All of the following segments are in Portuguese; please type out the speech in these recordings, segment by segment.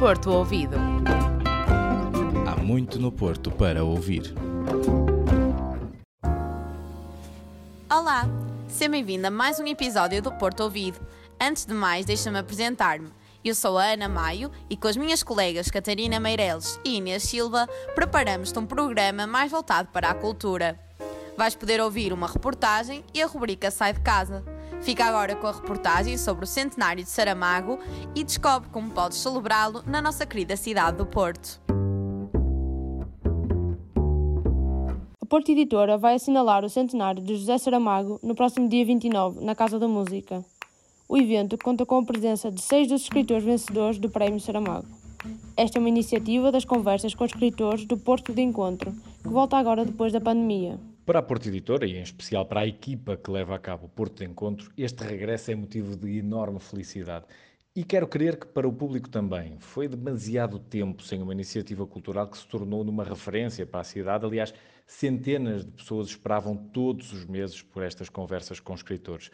Porto Ouvido. Há muito no Porto para ouvir. Olá, seja bem-vindo a mais um episódio do Porto Ouvido. Antes de mais, deixa-me apresentar-me. Eu sou a Ana Maio e com as minhas colegas Catarina Meireles e Inês Silva preparamos-te um programa mais voltado para a cultura. Vais poder ouvir uma reportagem e a rubrica Sai de Casa. Fica agora com a reportagem sobre o centenário de Saramago e descobre como podes celebrá-lo na nossa querida cidade do Porto. A Porto Editora vai assinalar o centenário de José Saramago no próximo dia 29, na Casa da Música. O evento conta com a presença de seis dos escritores vencedores do Prémio Saramago. Esta é uma iniciativa das conversas com escritores do Porto de Encontro, que volta agora depois da pandemia. Para a Porto Editora e em especial para a equipa que leva a cabo o Porto de Encontro, este regresso é motivo de enorme felicidade. E quero crer que para o público também. Foi demasiado tempo sem uma iniciativa cultural que se tornou numa referência para a cidade. Aliás, centenas de pessoas esperavam todos os meses por estas conversas com escritores.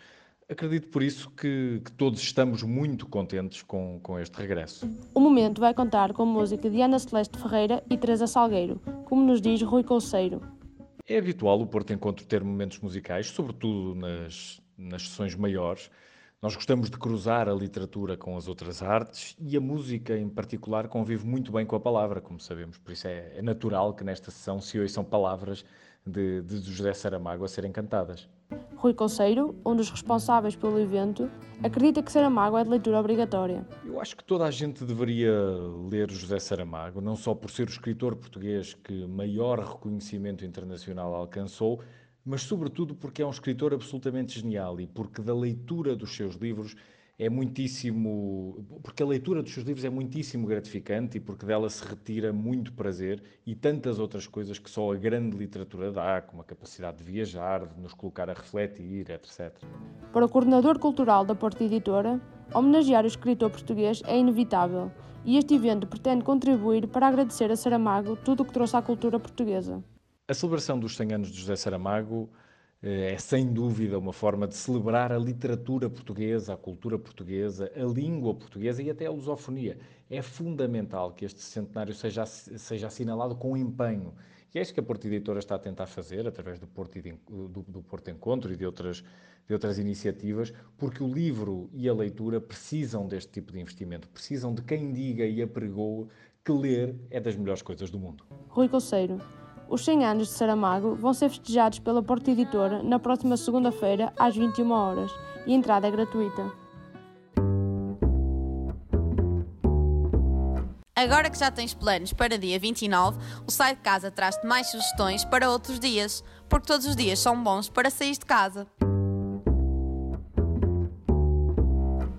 Acredito por isso que, que, todos estamos muito contentes com, com este regresso. O momento vai contar com música de Ana Celeste Ferreira e Teresa Salgueiro, como nos diz Rui Colseiro. É habitual o Porto Encontro ter momentos musicais, sobretudo nas, nas sessões maiores. Nós gostamos de cruzar a literatura com as outras artes e a música, em particular, convive muito bem com a palavra, como sabemos. Por isso é, é natural que nesta sessão se ouçam palavras de, de José Saramago a serem cantadas. Rui Conceiro, um dos responsáveis pelo evento, acredita que Saramago é de leitura obrigatória. Eu acho que toda a gente deveria ler José Saramago, não só por ser o escritor português que maior reconhecimento internacional alcançou, mas sobretudo porque é um escritor absolutamente genial e porque da leitura dos seus livros é muitíssimo. porque a leitura dos seus livros é muitíssimo gratificante e porque dela se retira muito prazer e tantas outras coisas que só a grande literatura dá, como a capacidade de viajar, de nos colocar a refletir, etc. Para o coordenador cultural da Porta Editora, homenagear o escritor português é inevitável e este evento pretende contribuir para agradecer a Saramago tudo o que trouxe à cultura portuguesa. A celebração dos 100 anos de José Saramago é sem dúvida uma forma de celebrar a literatura portuguesa, a cultura portuguesa, a língua portuguesa e até a lusofonia. É fundamental que este centenário seja, seja assinalado com empenho. E é isso que a Porto Editora está a tentar fazer, através do Porto, do, do Porto Encontro e de outras, de outras iniciativas, porque o livro e a leitura precisam deste tipo de investimento, precisam de quem diga e apregou que ler é das melhores coisas do mundo. Rui Conceiro, os 100 anos de Saramago vão ser festejados pela Porta Editora na próxima segunda-feira, às 21 horas, e a entrada é gratuita. Agora que já tens planos para dia 29, o Sai de Casa traz-te mais sugestões para outros dias, porque todos os dias são bons para sair de casa.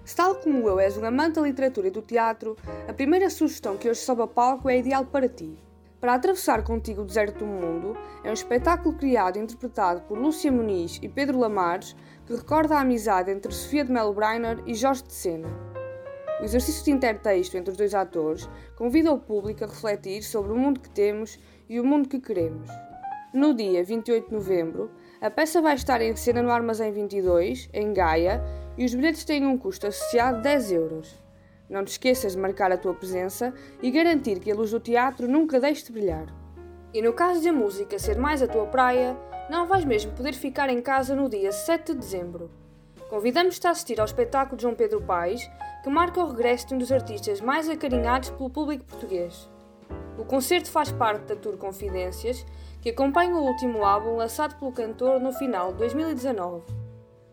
Se tal como eu és um amante da literatura e do teatro, a primeira sugestão que hoje sobe a palco é ideal para ti. Para atravessar contigo o deserto do mundo é um espetáculo criado e interpretado por Lúcia Muniz e Pedro Lamares que recorda a amizade entre Sofia de Mello Breiner e Jorge de Sena. O exercício de intertexto entre os dois atores convida o público a refletir sobre o mundo que temos e o mundo que queremos. No dia 28 de novembro, a peça vai estar em cena no Armazém 22, em Gaia, e os bilhetes têm um custo associado de 10 euros. Não te esqueças de marcar a tua presença e garantir que a luz do teatro nunca deixe de brilhar. E no caso de a música ser mais a tua praia, não vais mesmo poder ficar em casa no dia 7 de dezembro. Convidamos-te a assistir ao espetáculo de João Pedro Paes, que marca o regresso de um dos artistas mais acarinhados pelo público português. O concerto faz parte da Tour Confidências, que acompanha o último álbum lançado pelo cantor no final de 2019.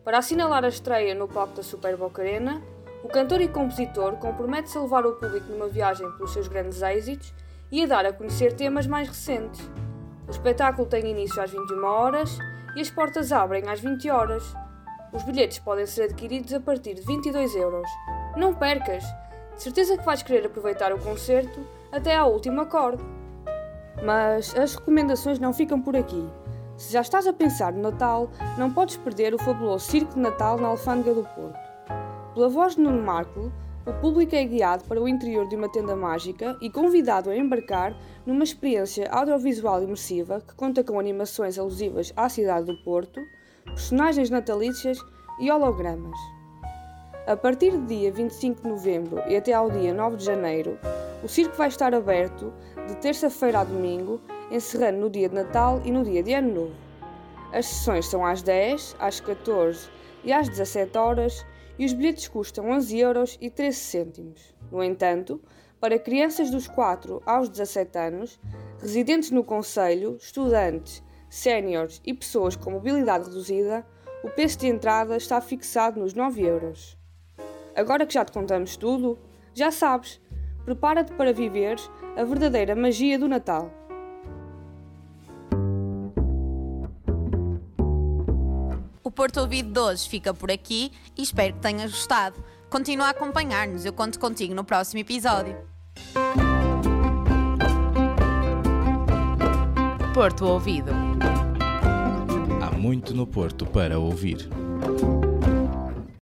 Para assinalar a estreia no palco da Super Boca Arena, o cantor e compositor compromete-se a levar o público numa viagem pelos seus grandes êxitos e a dar a conhecer temas mais recentes. O espetáculo tem início às 21 horas e as portas abrem às 20 horas. Os bilhetes podem ser adquiridos a partir de 22 euros. Não percas! De certeza que vais querer aproveitar o concerto até ao último acorde. Mas as recomendações não ficam por aqui. Se já estás a pensar no Natal, não podes perder o fabuloso Circo de Natal na Alfândega do Porto. Pela voz de Nuno Marco, o público é guiado para o interior de uma tenda mágica e convidado a embarcar numa experiência audiovisual imersiva que conta com animações alusivas à cidade do Porto, personagens natalícias e hologramas. A partir do dia 25 de novembro e até ao dia 9 de janeiro, O circo vai estar aberto de terça-feira a domingo, encerrando no dia de Natal e no dia de Ano Novo. As sessões são às 10, às 14 e às 17 horas e os bilhetes custam 11 euros e 13 cêntimos. No entanto, para crianças dos 4 aos 17 anos, residentes no Conselho, estudantes, séniores e pessoas com mobilidade reduzida, o preço de entrada está fixado nos 9 euros. Agora que já te contamos tudo, já sabes, prepara-te para viver a verdadeira magia do Natal. Porto Ouvido de hoje fica por aqui e espero que tenhas gostado. Continua a acompanhar-nos, eu conto contigo no próximo episódio. Porto Ouvido. Há muito no Porto para ouvir.